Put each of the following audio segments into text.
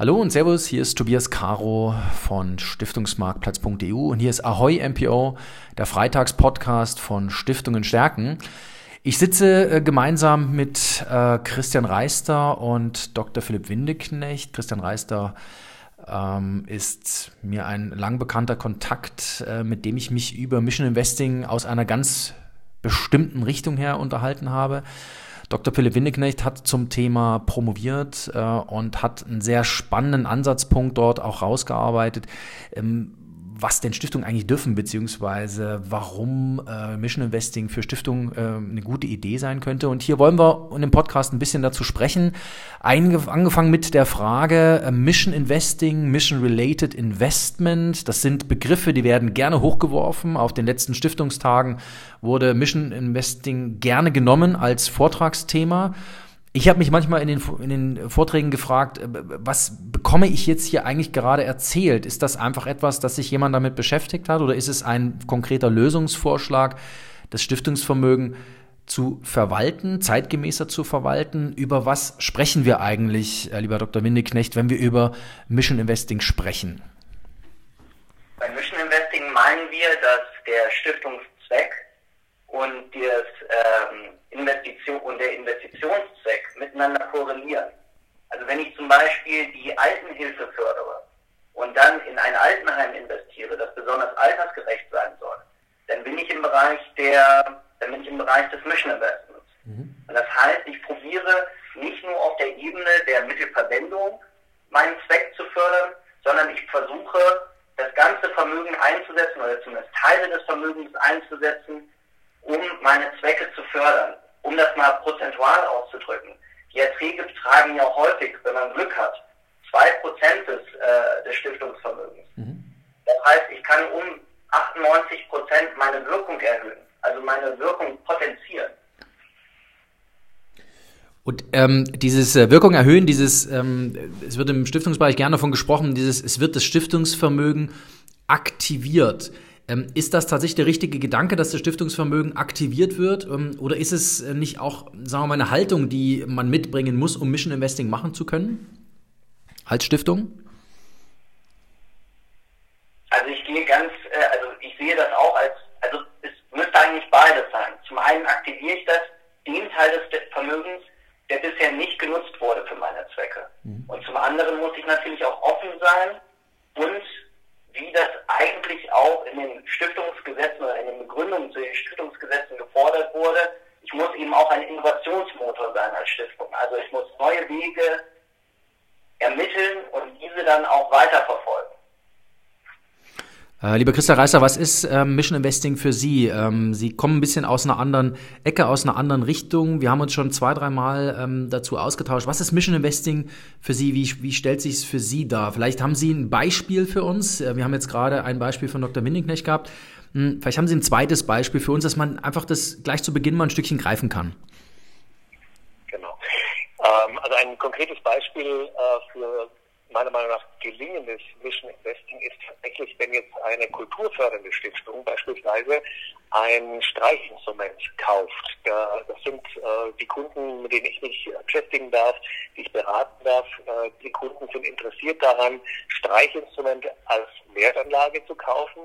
Hallo und Servus, hier ist Tobias Caro von Stiftungsmarktplatz.eu und hier ist Ahoy MPO, der Freitagspodcast von Stiftungen stärken. Ich sitze äh, gemeinsam mit äh, Christian Reister und Dr. Philipp Windeknecht. Christian Reister ähm, ist mir ein lang bekannter Kontakt, äh, mit dem ich mich über Mission Investing aus einer ganz bestimmten Richtung her unterhalten habe. Dr. Philipp Windeknecht hat zum Thema promoviert äh, und hat einen sehr spannenden Ansatzpunkt dort auch rausgearbeitet. Ähm, was denn Stiftungen eigentlich dürfen, beziehungsweise warum äh, Mission Investing für Stiftungen äh, eine gute Idee sein könnte. Und hier wollen wir in dem Podcast ein bisschen dazu sprechen. Eingef angefangen mit der Frage äh, Mission Investing, Mission Related Investment. Das sind Begriffe, die werden gerne hochgeworfen. Auf den letzten Stiftungstagen wurde Mission Investing gerne genommen als Vortragsthema. Ich habe mich manchmal in den, in den Vorträgen gefragt, äh, was bekomme ich jetzt hier eigentlich gerade erzählt? Ist das einfach etwas, dass sich jemand damit beschäftigt hat oder ist es ein konkreter Lösungsvorschlag, das Stiftungsvermögen zu verwalten, zeitgemäßer zu verwalten? Über was sprechen wir eigentlich, äh, lieber Dr. Windeknecht, wenn wir über Mission Investing sprechen? Bei Mission Investing meinen wir, dass der Stiftungszweck und das ähm, Investition und der Investitionszweck miteinander korrelieren. Also wenn ich zum Beispiel die Altenhilfe fördere und dann in ein Altenheim investiere, das besonders altersgerecht sein soll, dann bin ich im Bereich der, dann bin ich im Bereich des Mission Investments. Mhm. Und das heißt, ich probiere nicht nur auf der Ebene der Mittelverwendung meinen Zweck zu fördern, sondern ich versuche, das ganze Vermögen einzusetzen oder zumindest Teile des Vermögens einzusetzen, um meine Zwecke zu fördern. Um das mal prozentual auszudrücken. Die Erträge betragen ja häufig, wenn man Glück hat, zwei Prozent des, äh, des Stiftungsvermögens. Mhm. Das heißt, ich kann um 98 Prozent meine Wirkung erhöhen, also meine Wirkung potenzieren. Und ähm, dieses äh, Wirkung erhöhen, dieses, ähm, es wird im Stiftungsbereich gerne davon gesprochen, dieses, es wird das Stiftungsvermögen aktiviert. Ähm, ist das tatsächlich der richtige Gedanke, dass das Stiftungsvermögen aktiviert wird? Ähm, oder ist es äh, nicht auch, sagen wir mal, eine Haltung, die man mitbringen muss, um Mission Investing machen zu können? Als Stiftung? Also ich gehe ganz, äh, also ich sehe das auch als, also es müsste eigentlich beides sein. Zum einen aktiviere ich das, den Teil des Vermögens, der bisher nicht genutzt wurde für meine Zwecke. Mhm. Und zum anderen muss ich natürlich auch offen sein und wie das eigentlich auch in den Stiftungsgesetzen oder in den Begründungen zu den Stiftungsgesetzen gefordert wurde. Ich muss eben auch ein Innovationsmotor sein als Stiftung. Also ich muss neue Wege ermitteln und diese dann auch weiterverfolgen. Äh, lieber Christa Reißer, was ist ähm, Mission Investing für Sie? Ähm, Sie kommen ein bisschen aus einer anderen Ecke, aus einer anderen Richtung. Wir haben uns schon zwei, dreimal ähm, dazu ausgetauscht. Was ist Mission Investing für Sie? Wie, wie stellt sich es für Sie dar? Vielleicht haben Sie ein Beispiel für uns. Äh, wir haben jetzt gerade ein Beispiel von Dr. Windingknecht gehabt. Hm, vielleicht haben Sie ein zweites Beispiel für uns, dass man einfach das gleich zu Beginn mal ein Stückchen greifen kann. Genau. Also ein konkretes Beispiel äh, für meiner Meinung nach gelingendes Mission Investing ist tatsächlich, wenn jetzt eine kulturfördernde Stiftung beispielsweise ein Streichinstrument kauft. Da, das sind äh, die Kunden, mit denen ich mich beschäftigen darf, die ich beraten darf. Äh, die Kunden sind interessiert daran, Streichinstrumente als Wertanlage zu kaufen.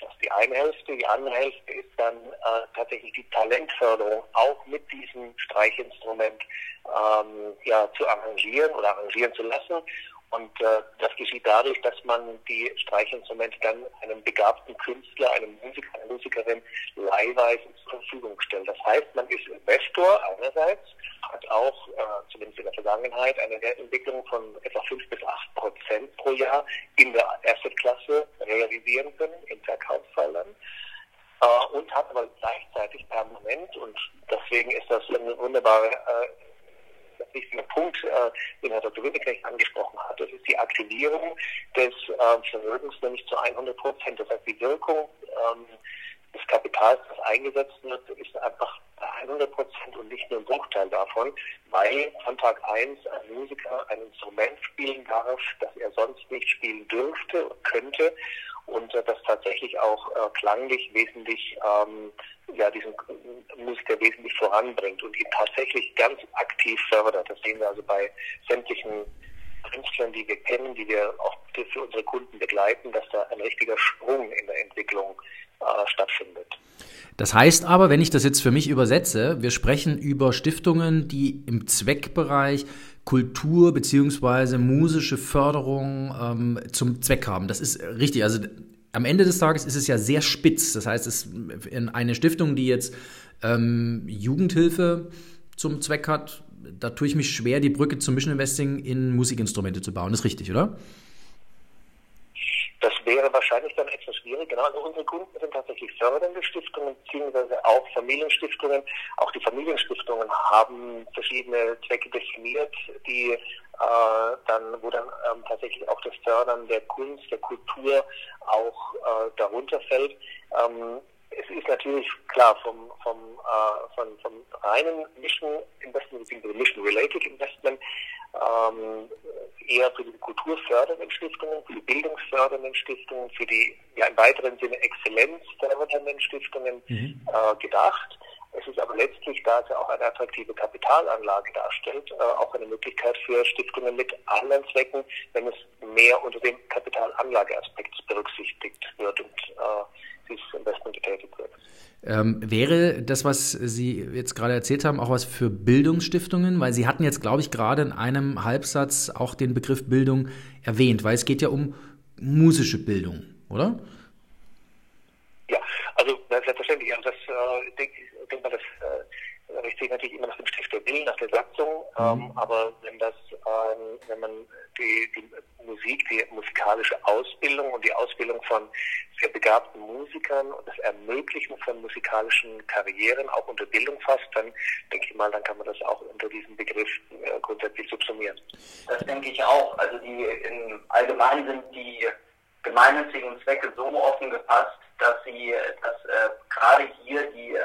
Das ist die eine Hälfte. Die andere Hälfte ist dann äh, tatsächlich die Talentförderung auch mit diesem Streichinstrument ähm, ja, zu arrangieren oder arrangieren zu lassen. Und äh, das geschieht dadurch, dass man die Streichinstrumente dann einem begabten Künstler, einem Musiker, einer Musikerin leihweise zur Verfügung stellt. Das heißt, man ist Investor einerseits, hat auch, äh, zumindest in der Vergangenheit, eine Entwicklung von etwa fünf bis acht Prozent pro Jahr in der Assetklasse realisieren können, in Verkaufsfällen. Äh, und hat aber gleichzeitig permanent, und deswegen ist das eine wunderbare äh, wichtiger Punkt, äh, den Herr Dr. Witteknecht angesprochen hat. Das ist die Aktivierung des äh, Vermögens, nämlich zu 100 Prozent. Das heißt, die Wirkung ähm, des Kapitals, das eingesetzt wird, ist einfach 100 Prozent und nicht nur ein Bruchteil davon, weil von Tag 1 ein Musiker ein Instrument spielen darf, das er sonst nicht spielen dürfte und könnte und äh, das tatsächlich auch äh, klanglich wesentlich ähm, ja diesen Musiker wesentlich voranbringt und ihn tatsächlich ganz aktiv fördert. Das sehen wir also bei sämtlichen Künstlern, die wir kennen, die wir auch für unsere Kunden begleiten, dass da ein richtiger Sprung in der Entwicklung äh, stattfindet. Das heißt aber, wenn ich das jetzt für mich übersetze, wir sprechen über Stiftungen, die im Zweckbereich Kultur beziehungsweise musische Förderung ähm, zum Zweck haben. Das ist richtig. Also am Ende des Tages ist es ja sehr spitz. Das heißt, es in eine Stiftung, die jetzt ähm, Jugendhilfe zum Zweck hat, da tue ich mich schwer, die Brücke zum Mission Investing in Musikinstrumente zu bauen. Das ist richtig, oder? Wäre wahrscheinlich dann etwas schwierig. Genau, also unsere Kunden sind tatsächlich fördernde Stiftungen, beziehungsweise auch Familienstiftungen. Auch die Familienstiftungen haben verschiedene Zwecke definiert, die äh, dann, wo dann ähm, tatsächlich auch das Fördern der Kunst, der Kultur auch äh, darunter fällt. Ähm, es ist natürlich klar vom, vom, äh, von, vom reinen Mission Investment, beziehungsweise Mission Related Investment, ähm, eher für die kulturfördernden Stiftungen, für die bildungsfördernden Stiftungen, für die ja im weiteren Sinne exzellenzfördernden Stiftungen mhm. äh, gedacht. Es ist aber letztlich, da es ja auch eine attraktive Kapitalanlage darstellt, äh, auch eine Möglichkeit für Stiftungen mit anderen Zwecken, wenn es mehr unter dem Kapitalanlageaspekt berücksichtigt wird und äh, Investment getätigt wird. Ähm, wäre das, was Sie jetzt gerade erzählt haben, auch was für Bildungsstiftungen? Weil Sie hatten jetzt, glaube ich, gerade in einem Halbsatz auch den Begriff Bildung erwähnt, weil es geht ja um musische Bildung, oder? Ja, also selbstverständlich. Also das äh, denke denk mal, das äh, richtet natürlich immer nach dem Stifter Willen, nach der Satzung. Ähm, mhm. aber wenn das, ähm, wenn man die, die Musik, die musikalische Ausbildung und die Ausbildung von sehr begabten Musikern und das Ermöglichen von musikalischen Karrieren auch unter Bildung fasst, dann denke ich mal, dann kann man das auch unter diesem Begriff äh, grundsätzlich subsumieren. Das denke ich auch. Also die im Allgemeinen sind die gemeinnützigen Zwecke so offen gefasst, dass sie, dass äh, gerade hier die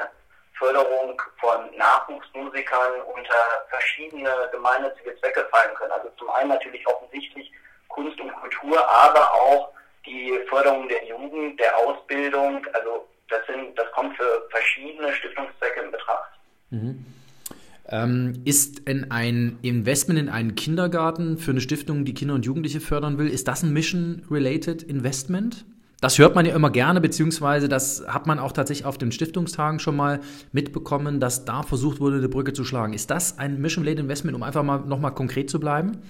Förderung von Nachwuchsmusikern unter verschiedene gemeinnützige Zwecke fallen können. Also zum einen natürlich offensichtlich Kunst und Kultur, aber auch die Förderung der Jugend, der Ausbildung. Also das sind, das kommt für verschiedene Stiftungszwecke in Betracht. Mhm. Ähm, ist in ein Investment in einen Kindergarten für eine Stiftung, die Kinder und Jugendliche fördern will, ist das ein Mission-related Investment? Das hört man ja immer gerne, beziehungsweise das hat man auch tatsächlich auf den Stiftungstagen schon mal mitbekommen, dass da versucht wurde, eine Brücke zu schlagen. Ist das ein Mission-Related Investment, um einfach mal nochmal konkret zu bleiben?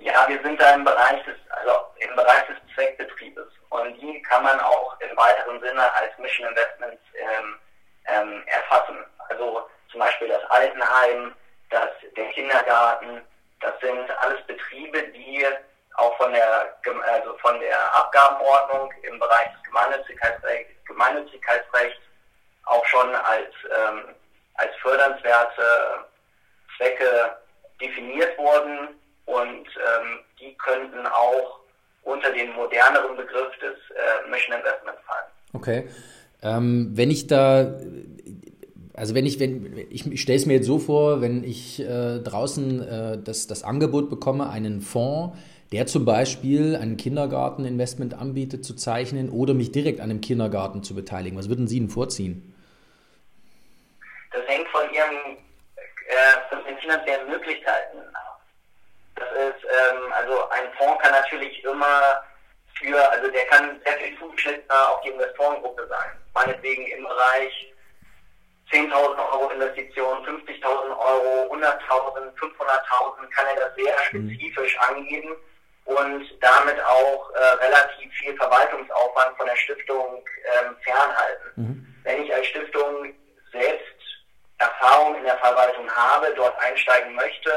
Ja, wir sind da im Bereich des, also im Bereich des Zweckbetriebes. Und die kann man auch im weiteren Sinne als Mission Investments ähm, ähm, erfassen. Also zum Beispiel das Altenheim, das, der Kindergarten, das sind alles Betriebe, die auch von der, also von der Abgabenordnung im Bereich des Gemeinnützigkeitsrechts, Gemeinnützigkeitsrechts auch schon als, ähm, als fördernswerte Zwecke definiert wurden und ähm, die könnten auch unter den moderneren Begriff des äh, Mission Investment fallen. Okay. Ähm, wenn ich da, also wenn ich, wenn ich, ich stelle es mir jetzt so vor, wenn ich äh, draußen äh, das, das Angebot bekomme, einen Fonds, der zum Beispiel ein Kindergarteninvestment anbietet, zu zeichnen oder mich direkt an einem Kindergarten zu beteiligen. Was würden Sie denn vorziehen? Das hängt von Ihren äh, von den finanziellen Möglichkeiten ab. Das ist, ähm, also ein Fonds kann natürlich immer für, also der kann sehr viel zugeschnittener auf die Investorengruppe sein. Meinetwegen im Bereich 10.000 Euro Investition, 50.000 Euro, 100.000, 500.000 kann er das sehr mhm. spezifisch angeben und damit auch äh, relativ viel Verwaltungsaufwand von der Stiftung ähm, fernhalten. Mhm. Wenn ich als Stiftung selbst Erfahrung in der Verwaltung habe, dort einsteigen möchte,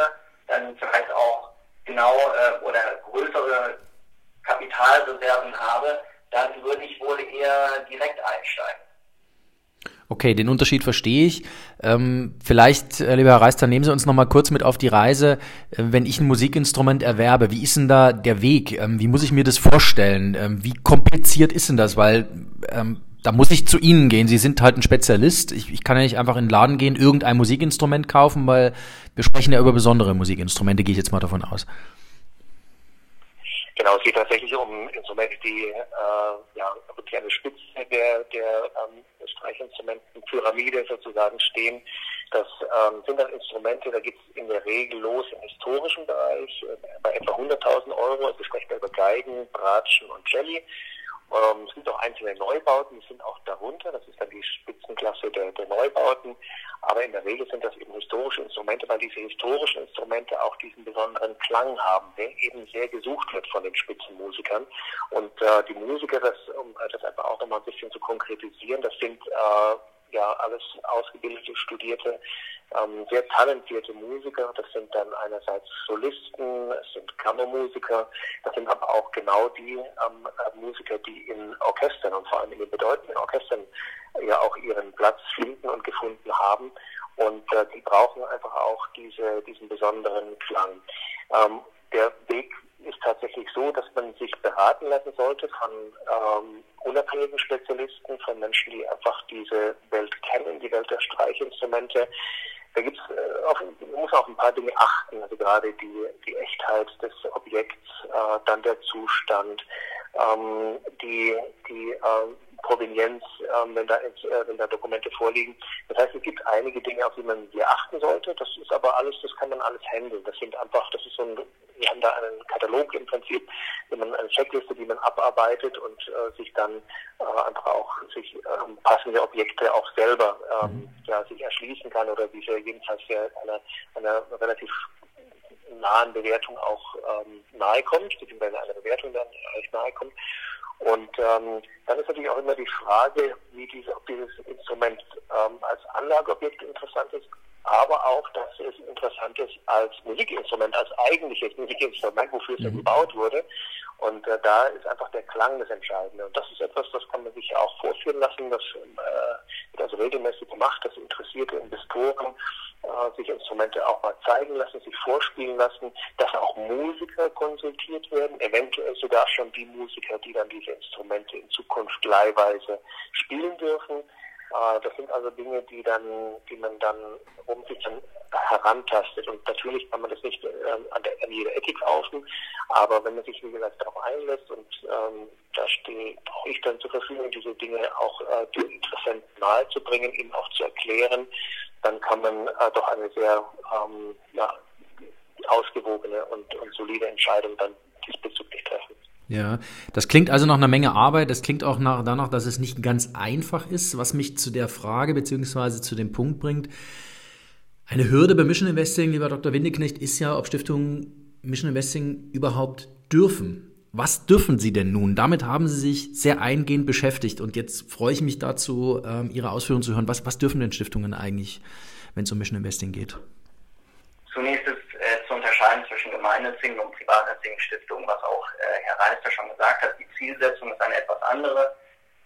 dann vielleicht auch genau äh, oder größere Kapitalreserven habe, dann würde ich wohl eher direkt einsteigen. Okay, den Unterschied verstehe ich. Ähm, vielleicht, äh, lieber Herr Reister, nehmen Sie uns noch mal kurz mit auf die Reise. Äh, wenn ich ein Musikinstrument erwerbe, wie ist denn da der Weg? Ähm, wie muss ich mir das vorstellen? Ähm, wie kompliziert ist denn das? Weil ähm, da muss ich zu Ihnen gehen. Sie sind halt ein Spezialist. Ich, ich kann ja nicht einfach in den Laden gehen, irgendein Musikinstrument kaufen, weil wir sprechen ja über besondere Musikinstrumente, gehe ich jetzt mal davon aus. Genau, es geht tatsächlich um Instrumente, die äh, ja, wirklich an der Spitze der, der ähm, Streichinstrumenten, Pyramide sozusagen stehen, Das ähm, sind dann Instrumente, da geht es in der Regel los im historischen Bereich, äh, bei etwa 100.000 Euro, also sprechen wir über Geigen, Bratschen und Jelly. Ähm, es gibt auch einzelne Neubauten, die sind auch darunter, das ist dann die Spitzenklasse der, der Neubauten, aber in der Regel sind das eben historische Instrumente, weil diese historischen Instrumente auch diesen besonderen Klang haben, der eben sehr gesucht wird von den Spitzenmusikern. Und äh, die Musiker, das, um das einfach auch nochmal ein bisschen zu konkretisieren, das sind äh, ja alles ausgebildete, studierte, ähm, sehr talentierte Musiker. Das sind dann einerseits Solisten, es sind Kammermusiker, das sind aber auch genau die ähm, äh, Musiker, die in Orchestern und vor allem in den bedeutenden Orchestern ja auch ihren Platz finden und gefunden haben. Und äh, die brauchen einfach auch diese, diesen besonderen Klang. Ähm, der Weg ist tatsächlich so, dass man sich beraten lassen sollte von ähm, unabhängigen Spezialisten, von Menschen, die einfach diese Welt kennen, die Welt der Streichinstrumente. Da gibt's äh, auch, man muss auch ein paar Dinge achten, also gerade die, die Echtheit des Objekts, äh, dann der Zustand, ähm, die, die äh, Provenienz, ähm, wenn, da, äh, wenn da Dokumente vorliegen. Das heißt, es gibt einige Dinge, auf die man hier achten sollte. Das ist aber alles, das kann man alles handeln. Das sind einfach, das ist so ein, wir haben da einen Katalog im Prinzip, wenn man eine Checkliste, die man abarbeitet und äh, sich dann äh, einfach auch sich ähm, passende Objekte auch selber ähm, mhm. ja, sich erschließen kann oder diese jedenfalls einer, einer relativ nahen Bewertung auch ähm, nahe kommt, beziehungsweise einer Bewertung dann recht nahe kommt. Und ähm, dann ist natürlich auch immer die Frage, wie diese, ob dieses Instrument ähm, als Anlageobjekt interessant ist, aber auch, dass es interessant ist als Musikinstrument, als eigentliches Musikinstrument, wofür es ja mhm. gebaut wurde. Und äh, da ist einfach der Klang das Entscheidende. Und das ist etwas, das kann man sich ja auch vorführen lassen, das äh, wird also regelmäßig gemacht, dass interessierte Investoren äh, sich Instrumente auch mal zeigen lassen, sich vorspielen lassen, dass auch Musiker konsultiert werden, eventuell sogar schon die Musiker, die dann diese Instrumente in Zukunft leihweise spielen dürfen. Äh, das sind also Dinge, die dann, die man dann um sich dann herantastet. Und natürlich kann man das nicht ähm, an, der, an jeder Ethik außen, aber wenn man sich, wie gesagt, darauf einlässt und ähm, da stehe auch ich dann zur Verfügung, diese Dinge auch äh, den Interessenten nahezubringen, ihnen auch zu erklären, dann kann man äh, doch eine sehr ähm, ja, ausgewogene und, und solide Entscheidung dann diesbezüglich treffen. Ja, das klingt also nach einer Menge Arbeit. Das klingt auch nach, danach, dass es nicht ganz einfach ist, was mich zu der Frage beziehungsweise zu dem Punkt bringt. Eine Hürde bei Mission Investing, lieber Dr. Windeknecht, ist ja, ob Stiftungen Mission Investing überhaupt dürfen. Was dürfen Sie denn nun? Damit haben Sie sich sehr eingehend beschäftigt und jetzt freue ich mich dazu, ähm, Ihre Ausführungen zu hören. Was, was dürfen denn Stiftungen eigentlich, wenn es um Mission Investing geht? Zunächst ist äh, zu unterscheiden zwischen gemeinnützigen und privatnützigen Stiftungen, was auch äh, Herr Reister schon gesagt hat. Die Zielsetzung ist eine etwas andere.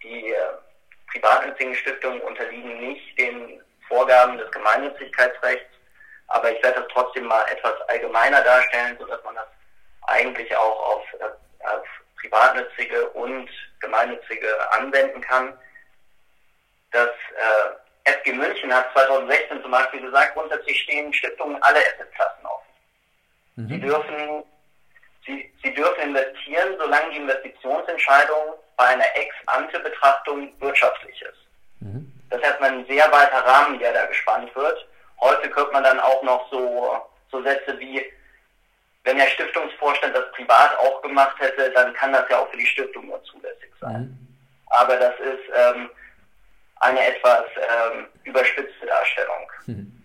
Die äh, privatnützigen Stiftungen unterliegen nicht den Vorgaben des Gemeinnützigkeitsrechts, aber ich werde das trotzdem mal etwas allgemeiner darstellen, sodass man das eigentlich auch auf, äh, auf privatnützige und gemeinnützige anwenden kann. Das äh, FG München hat 2016 zum Beispiel gesagt, grundsätzlich stehen Stiftungen alle Assetklassen offen. Mhm. Sie dürfen Sie, Sie dürfen investieren, solange die Investitionsentscheidung bei einer Ex-ante-Betrachtung wirtschaftlich ist. Mhm. Das ist erstmal ein sehr weiter Rahmen, der da gespannt wird. Häufig hört man dann auch noch so, so Sätze wie, wenn der Stiftungsvorstand das privat auch gemacht hätte, dann kann das ja auch für die Stiftung nur zulässig sein. Mhm. Aber das ist ähm, eine etwas ähm, überspitzte Darstellung. Mhm.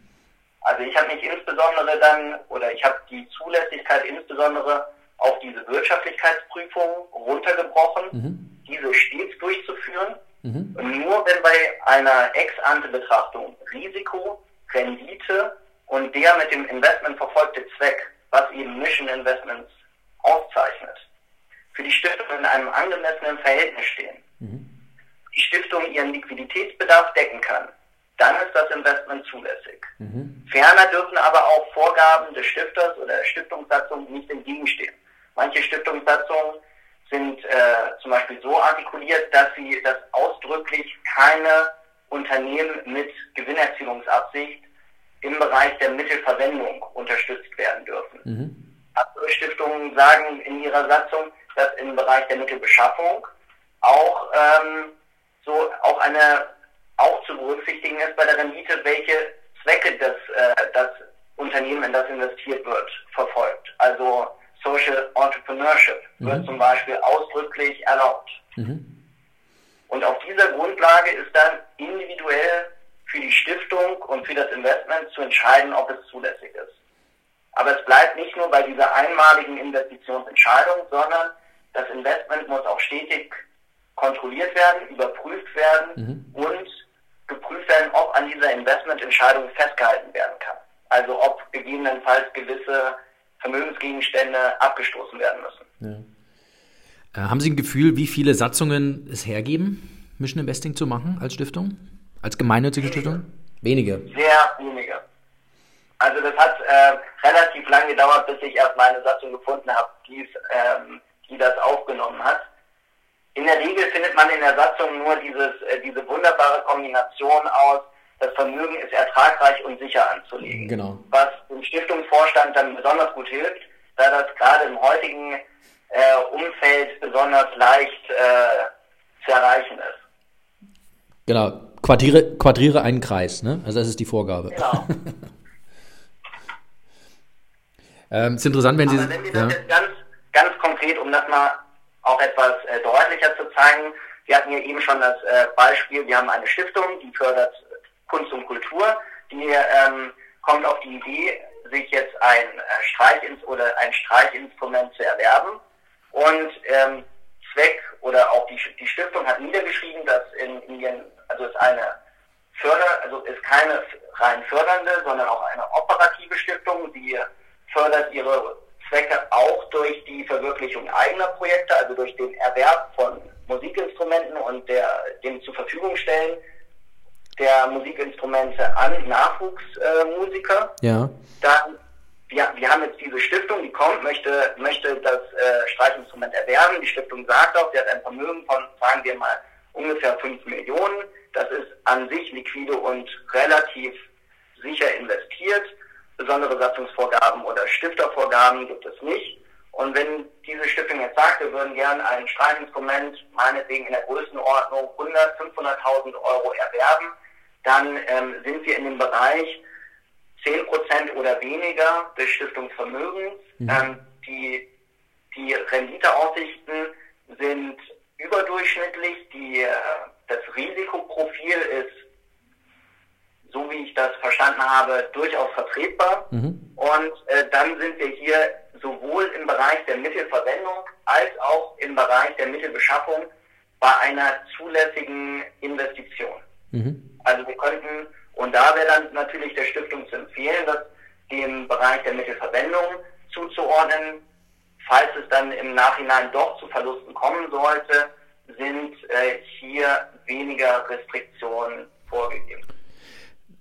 Also ich habe mich insbesondere dann, oder ich habe die Zulässigkeit insbesondere auf diese Wirtschaftlichkeitsprüfung runtergebrochen, mhm. diese stets durchzuführen. Mhm. Und nur wenn bei einer Ex-ante-Betrachtung Risiko, Rendite und der mit dem Investment verfolgte Zweck, was eben Mission Investments auszeichnet, für die Stiftung in einem angemessenen Verhältnis stehen, mhm. die Stiftung ihren Liquiditätsbedarf decken kann, dann ist das Investment zulässig. Mhm. Ferner dürfen aber auch Vorgaben des Stifters oder der Stiftungssatzung nicht entgegenstehen. Manche Stiftungssatzungen sind äh, zum Beispiel so artikuliert, dass sie das ausdrücklich keine Unternehmen mit Gewinnerzielungsabsicht im Bereich der Mittelverwendung unterstützt werden dürfen. Mhm. Andere Stiftungen sagen in ihrer Satzung, dass im Bereich der Mittelbeschaffung auch ähm, so auch eine auch zu berücksichtigen ist bei der Rendite, welche Zwecke des äh, das Unternehmen, in das investiert wird, verfolgt. Also Social Entrepreneurship mhm. wird zum Beispiel ausdrücklich erlaubt. Mhm. Und auf dieser Grundlage ist dann individuell für die Stiftung und für das Investment zu entscheiden, ob es zulässig ist. Aber es bleibt nicht nur bei dieser einmaligen Investitionsentscheidung, sondern das Investment muss auch stetig kontrolliert werden, überprüft werden mhm. und geprüft werden, ob an dieser Investmententscheidung festgehalten werden kann. Also ob gegebenenfalls gewisse Vermögensgegenstände abgestoßen werden müssen. Ja. Äh, haben Sie ein Gefühl, wie viele Satzungen es hergeben, Mission Investing zu machen als Stiftung? Als gemeinnützige wenige. Stiftung? Wenige. Sehr wenige. Also das hat äh, relativ lange gedauert, bis ich erst meine Satzung gefunden habe, die, ähm, die das aufgenommen hat. In der Regel findet man in der Satzung nur dieses, äh, diese wunderbare Kombination aus, das Vermögen ist ertragreich und sicher anzulegen. Genau. Was dem Stiftungsvorstand dann besonders gut hilft, da das gerade im heutigen äh, Umfeld besonders leicht äh, zu erreichen ist. Genau. Quadriere, quadriere einen Kreis, ne? Also das ist die Vorgabe. Genau. ähm, ist interessant, wenn Sie. Aber wenn wir das ja. jetzt ganz, ganz konkret, um das mal auch etwas äh, deutlicher zu zeigen, wir hatten ja eben schon das äh, Beispiel, wir haben eine Stiftung, die fördert Kunst und Kultur, die ähm, kommt auf die Idee, sich jetzt ein äh, Streichins oder ein Streichinstrument zu erwerben. Und ähm, Zweck oder auch die, die Stiftung hat niedergeschrieben, dass in Indien, also ist eine Förder, also ist keine rein fördernde, sondern auch eine operative Stiftung, die fördert ihre Zwecke auch durch die Verwirklichung eigener Projekte, also durch den Erwerb von Musikinstrumenten und der, dem zur Verfügung stellen der Musikinstrumente an Nachwuchsmusiker. Äh, ja. Dann, wir, wir haben jetzt diese Stiftung, die kommt, möchte, möchte das äh, Streichinstrument erwerben. Die Stiftung sagt auch, sie hat ein Vermögen von, sagen wir mal, ungefähr 5 Millionen. Das ist an sich liquide und relativ sicher investiert. Besondere Satzungsvorgaben oder Stiftervorgaben gibt es nicht. Und wenn diese Stiftung jetzt sagt, wir würden gern ein Streichinstrument meinetwegen in der Größenordnung 100, 500.000 Euro erwerben, dann ähm, sind wir in dem Bereich 10% oder weniger des Stiftungsvermögens. Mhm. Ähm, die, die Renditeaussichten sind überdurchschnittlich. Die, äh, das Risikoprofil ist, so wie ich das verstanden habe, durchaus vertretbar. Mhm. Und äh, dann sind wir hier sowohl im Bereich der Mittelverwendung als auch im Bereich der Mittelbeschaffung bei einer zulässigen Investition. Mhm. Also wir könnten, und da wäre dann natürlich der Stiftung zu empfehlen, das dem Bereich der Mittelverwendung zuzuordnen. Falls es dann im Nachhinein doch zu Verlusten kommen sollte, sind äh, hier weniger Restriktionen vorgegeben.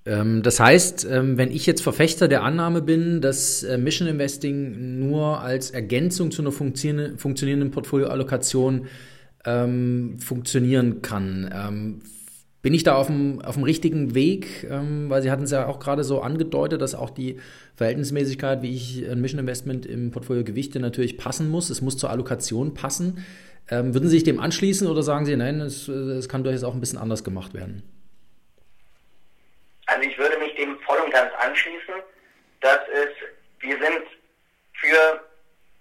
Ähm, das heißt, ähm, wenn ich jetzt Verfechter der Annahme bin, dass äh, Mission Investing nur als Ergänzung zu einer funktionierenden Portfolioallokation ähm, funktionieren kann, ähm, bin ich da auf dem, auf dem richtigen Weg? Ähm, weil Sie hatten es ja auch gerade so angedeutet, dass auch die Verhältnismäßigkeit, wie ich ein Mission Investment im Portfolio gewichte, natürlich passen muss. Es muss zur Allokation passen. Ähm, würden Sie sich dem anschließen oder sagen Sie, nein, es, es kann durchaus auch ein bisschen anders gemacht werden? Also ich würde mich dem voll und ganz anschließen. dass es, wir sind für,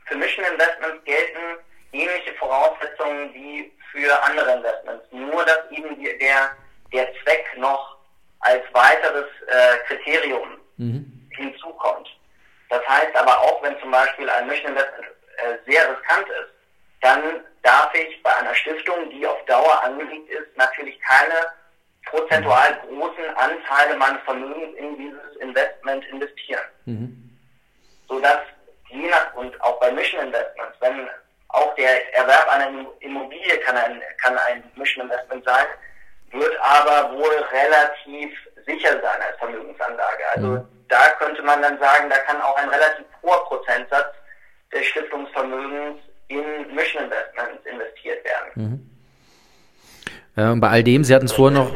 für Mission Investments gelten ähnliche Voraussetzungen wie für andere Investments. Nur dass eben der der Zweck noch als weiteres äh, Kriterium mhm. hinzukommt. Das heißt aber auch, wenn zum Beispiel ein Mission Investment äh, sehr riskant ist, dann darf ich bei einer Stiftung, die auf Dauer angelegt ist, natürlich keine prozentual großen Anteile meines Vermögens in dieses Investment investieren. Mhm. Sodass je nach, und auch bei Mission Investments, wenn auch der Erwerb einer Immobilie kann ein, kann ein Mission Investment sein, wird aber wohl relativ sicher sein als Vermögensanlage. Also mhm. da könnte man dann sagen, da kann auch ein relativ hoher Prozentsatz des Stiftungsvermögens in Mission Investments investiert werden. Mhm. Äh, und bei all dem, Sie hatten es vorher noch.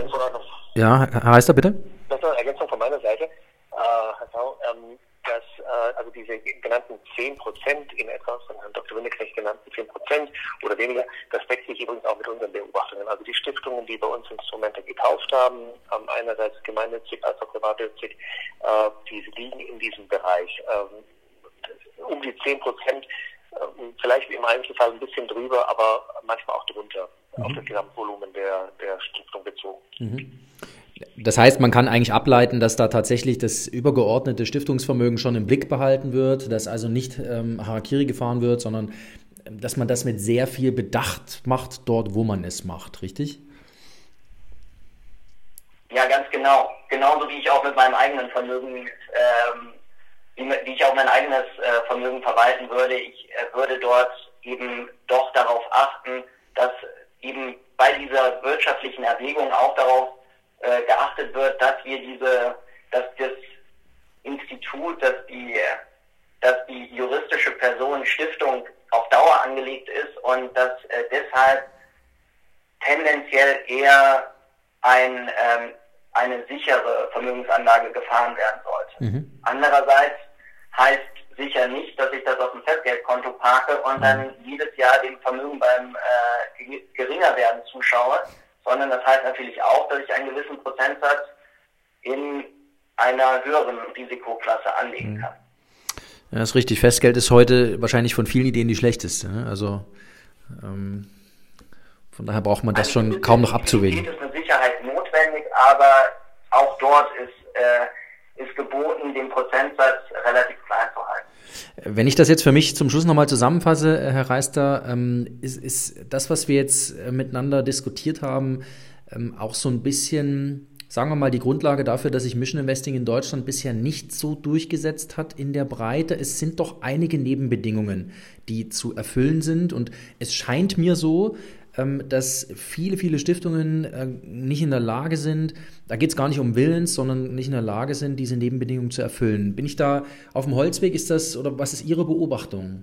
Ja, Herr Heister, bitte. Das ist eine Ergänzung von meiner Seite, äh, Herr ähm, dass äh, also diese genannten 10 Prozent in etwa, von Herrn Dr. Winneknecht genannten 10 Prozent oder weniger, das deckt sich übrigens auch mit unseren Beobachtungen. Also die Stiftungen, die bei uns Instrumente gekauft haben, einerseits gemeinnützig als auch privatnützig, äh, die liegen in diesem Bereich. Ähm, um die 10 Prozent, äh, vielleicht im Einzelfall ein bisschen drüber, aber manchmal auch drunter mhm. auf das Gesamtvolumen der, der Stiftung bezogen. Mhm. Das heißt, man kann eigentlich ableiten, dass da tatsächlich das übergeordnete Stiftungsvermögen schon im Blick behalten wird, dass also nicht ähm, Harakiri gefahren wird, sondern ähm, dass man das mit sehr viel Bedacht macht, dort, wo man es macht, richtig? Ja, ganz genau. Genauso wie ich auch mit meinem eigenen Vermögen, ähm, wie, wie, ich auch mein eigenes äh, Vermögen verwalten würde. Ich äh, würde dort eben doch darauf achten, dass eben bei dieser wirtschaftlichen Erwägung auch darauf äh, geachtet wird, dass wir diese, dass das Institut, dass die, dass die juristische Person Stiftung auf Dauer angelegt ist und dass äh, deshalb tendenziell eher ein, ähm, eine sichere Vermögensanlage gefahren werden sollte. Mhm. Andererseits heißt sicher nicht, dass ich das auf dem Festgeldkonto parke und mhm. dann jedes Jahr dem Vermögen beim äh, geringer werden zuschaue, sondern das heißt natürlich auch, dass ich einen gewissen Prozentsatz in einer höheren Risikoklasse anlegen mhm. kann. Ja, das ist richtig. Festgeld ist heute wahrscheinlich von vielen Ideen die schlechteste. Ne? Also ähm, von daher braucht man das also schon kaum noch abzuwägen. ist mit Sicherheit notwendig, aber auch dort ist, äh, ist geboten, den Prozentsatz relativ klein zu halten. Wenn ich das jetzt für mich zum Schluss nochmal zusammenfasse, Herr Reister, ähm, ist, ist das, was wir jetzt äh, miteinander diskutiert haben, ähm, auch so ein bisschen, sagen wir mal, die Grundlage dafür, dass sich Mission Investing in Deutschland bisher nicht so durchgesetzt hat in der Breite. Es sind doch einige Nebenbedingungen, die zu erfüllen sind. Und es scheint mir so, dass viele, viele Stiftungen äh, nicht in der Lage sind, da geht es gar nicht um Willens, sondern nicht in der Lage sind, diese Nebenbedingungen zu erfüllen. Bin ich da auf dem Holzweg? Ist das oder was ist Ihre Beobachtung?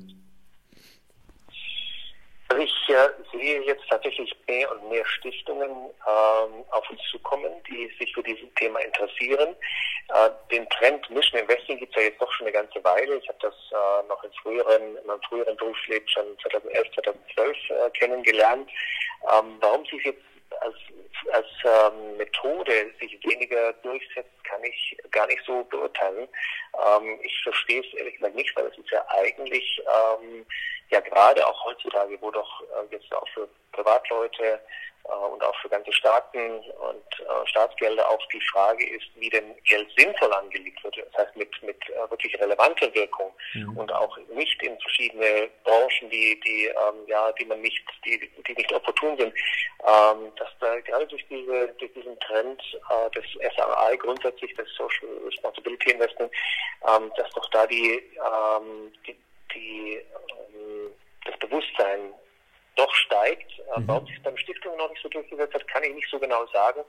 Ich äh, sehe jetzt tatsächlich mehr und mehr Stiftungen ähm, auf uns zukommen, die sich für dieses Thema interessieren. Äh, den Trend Mission Investing gibt es ja jetzt doch schon eine ganze Weile. Ich habe das äh, noch in, früheren, in meinem früheren Berufsleben schon 2011, 2012 äh, kennengelernt. Ähm, warum sich jetzt als, als ähm, Methode sich weniger durchsetzt, kann ich gar nicht so beurteilen. Ähm, ich verstehe es ehrlich gesagt nicht, weil es ist ja eigentlich ähm, ja gerade auch heutzutage, wo doch äh, jetzt auch für Privatleute äh, und auch für ganze Staaten und äh, Staatsgelder auch die Frage ist, wie denn Geld sinnvoll angelegt wird. Das heißt mit, mit äh, wirklich relevanter Wirkung mhm. und auch nicht in verschiedene Branchen, die, die, ähm, ja, die man nicht, die, die nicht opportun sind, ähm, dass da gerade durch diese, durch diesen Trend äh, des SRI grundsätzlich, des Social Responsibility Investment, ähm, dass doch da die, ähm, die, die ähm, das Bewusstsein doch steigt. Mhm. Warum sich beim Stiftungen noch nicht so durchgesetzt hat, kann ich nicht so genau sagen.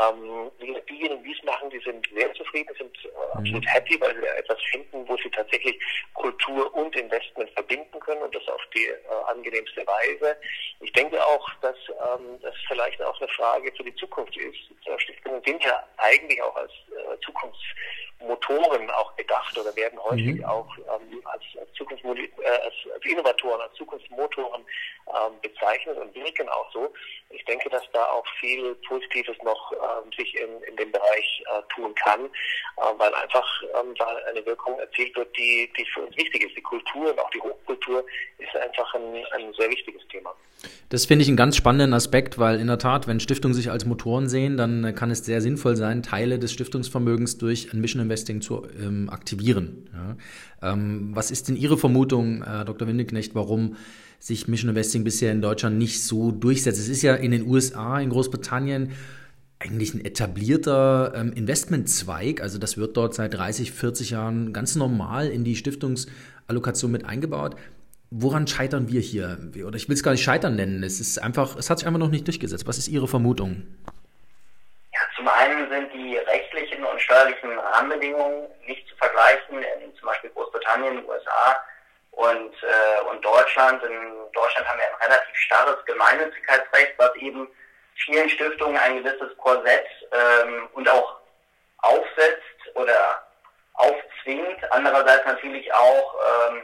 Ähm, diejenigen, die es machen, die sind sehr zufrieden, sind äh, mhm. absolut happy, weil sie etwas finden, wo sie tatsächlich Kultur und Investment verbinden können und das auf die äh, angenehmste Weise. Ich denke auch, dass ähm, das vielleicht auch eine Frage für die Zukunft ist. Stiftungen sind ja eigentlich auch als äh, Zukunftsmotoren auch gedacht oder werden häufig mhm. auch ähm, als, als, Zukunfts äh, als Innovatoren, als Zukunftsmotoren ähm, bezeichnet und wirken auch so. Ich denke, dass da auch viel Positives noch ähm, sich in, in dem Bereich äh, tun kann, äh, weil einfach ähm, da eine Wirkung erzielt wird, die, die für uns wichtig ist. Die Kultur und auch die Hochkultur ist einfach ein, ein sehr wichtiges Thema. Das finde ich einen ganz spannenden Aspekt, weil in der Tat, wenn Stiftungen sich als Motoren sehen, dann kann es sehr sinnvoll sein, Teile des Stiftungsvermögens durch ein Mission Investing zu ähm, aktivieren. Ja. Ähm, was ist denn Ihre Vermutung, äh, Dr. Windeknecht, warum sich Mission Investing bisher in Deutschland nicht so durchsetzt. Es ist ja in den USA, in Großbritannien eigentlich ein etablierter ähm, Investmentzweig. Also das wird dort seit 30, 40 Jahren ganz normal in die Stiftungsallokation mit eingebaut. Woran scheitern wir hier? Oder ich will es gar nicht scheitern nennen. Es ist einfach, es hat sich einfach noch nicht durchgesetzt. Was ist Ihre Vermutung? Sind die rechtlichen und steuerlichen Rahmenbedingungen nicht zu vergleichen in zum Beispiel Großbritannien, USA und, äh, und Deutschland. In Deutschland haben wir ein relativ starres Gemeinnützigkeitsrecht, was eben vielen Stiftungen ein gewisses Korsett ähm, und auch aufsetzt oder aufzwingt zwingt, andererseits natürlich auch ähm,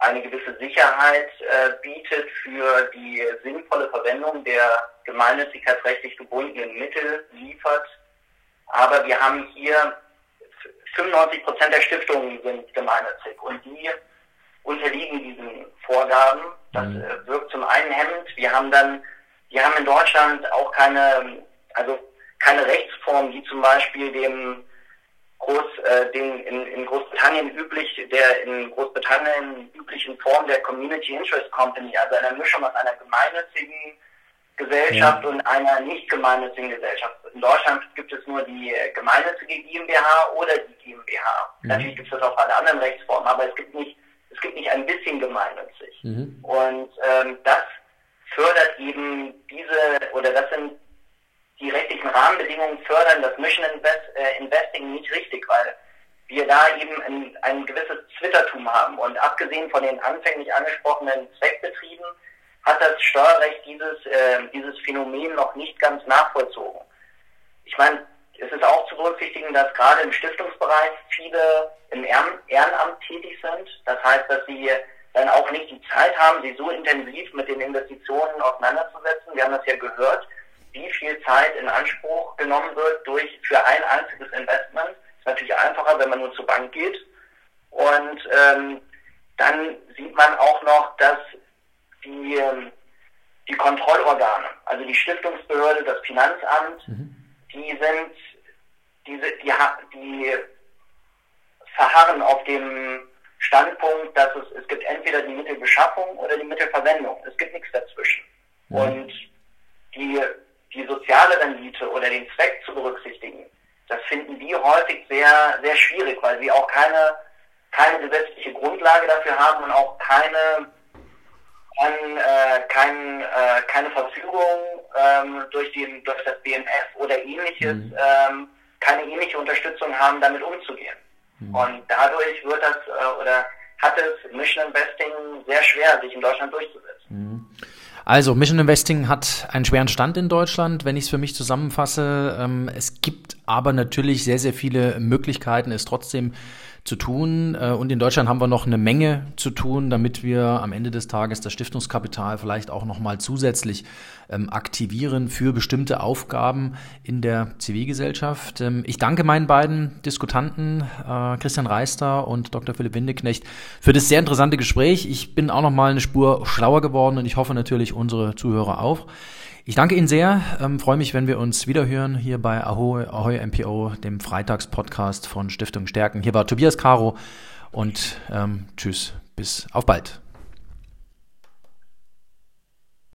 eine gewisse Sicherheit äh, bietet für die sinnvolle Verwendung der gemeinnützigkeitsrechtlich gebundenen Mittel liefert. Aber wir haben hier 95 Prozent der Stiftungen sind gemeinnützig und die unterliegen diesen Vorgaben. Das mhm. Äh, wirkt zum einen hemmend. Wir haben dann, wir haben in Deutschland auch keine, also keine Rechtsform, die zum Beispiel dem Groß, äh, den in, in Großbritannien üblich, der in Großbritannien üblichen Form der Community Interest Company, also einer Mischung aus einer gemeinnützigen Gesellschaft ja. und einer nicht gemeinnützigen Gesellschaft. In Deutschland gibt es nur die gemeinnützige GmbH oder die GmbH. Mhm. Natürlich gibt es das auch alle anderen Rechtsformen, aber es gibt nicht, es gibt nicht ein bisschen gemeinnützig. Mhm. Und ähm, das fördert eben diese, oder das sind die rechtlichen Rahmenbedingungen fördern das Mission Invest, äh, Investing nicht richtig, weil wir da eben ein, ein gewisses Zwittertum haben. Und abgesehen von den anfänglich angesprochenen Zweckbetrieben hat das Steuerrecht dieses, äh, dieses Phänomen noch nicht ganz nachvollzogen. Ich meine, es ist auch zu berücksichtigen, dass gerade im Stiftungsbereich viele im Ehrenamt tätig sind. Das heißt, dass sie dann auch nicht die Zeit haben, sich so intensiv mit den Investitionen auseinanderzusetzen. Wir haben das ja gehört wie viel Zeit in Anspruch genommen wird durch für ein einziges Investment. Ist natürlich einfacher, wenn man nur zur Bank geht. Und ähm, dann sieht man auch noch, dass die, ähm, die Kontrollorgane, also die Stiftungsbehörde, das Finanzamt, mhm. Die sind, diese, die, die verharren auf dem Standpunkt, dass es, es gibt entweder die Mittelbeschaffung oder die Mittelverwendung. Es gibt nichts dazwischen. Mhm. Und die die soziale Rendite oder den Zweck zu berücksichtigen, das finden die häufig sehr, sehr schwierig, weil sie auch keine, keine gesetzliche Grundlage dafür haben und auch keine, kein, äh, kein, äh, keine Verfügung ähm, durch, den, durch das BMF oder ähnliches, mhm. ähm, keine ähnliche Unterstützung haben, damit umzugehen. Mhm. Und dadurch wird das äh, oder hat es Mission Investing sehr schwer, sich in Deutschland durchzusetzen. Mhm. Also, Mission Investing hat einen schweren Stand in Deutschland, wenn ich es für mich zusammenfasse. Ähm, es gibt aber natürlich sehr, sehr viele Möglichkeiten, es trotzdem zu tun. Äh, und in Deutschland haben wir noch eine Menge zu tun, damit wir am Ende des Tages das Stiftungskapital vielleicht auch nochmal zusätzlich ähm, aktivieren für bestimmte Aufgaben in der Zivilgesellschaft. Ähm, ich danke meinen beiden Diskutanten, äh, Christian Reister und Dr. Philipp Windeknecht, für das sehr interessante Gespräch. Ich bin auch nochmal eine Spur schlauer geworden und ich hoffe natürlich unsere Zuhörer auch. Ich danke Ihnen sehr, ähm, freue mich, wenn wir uns wiederhören hier bei Ahoy, Ahoy MPO, dem Freitagspodcast von Stiftung Stärken. Hier war Tobias Caro und ähm, tschüss, bis auf bald.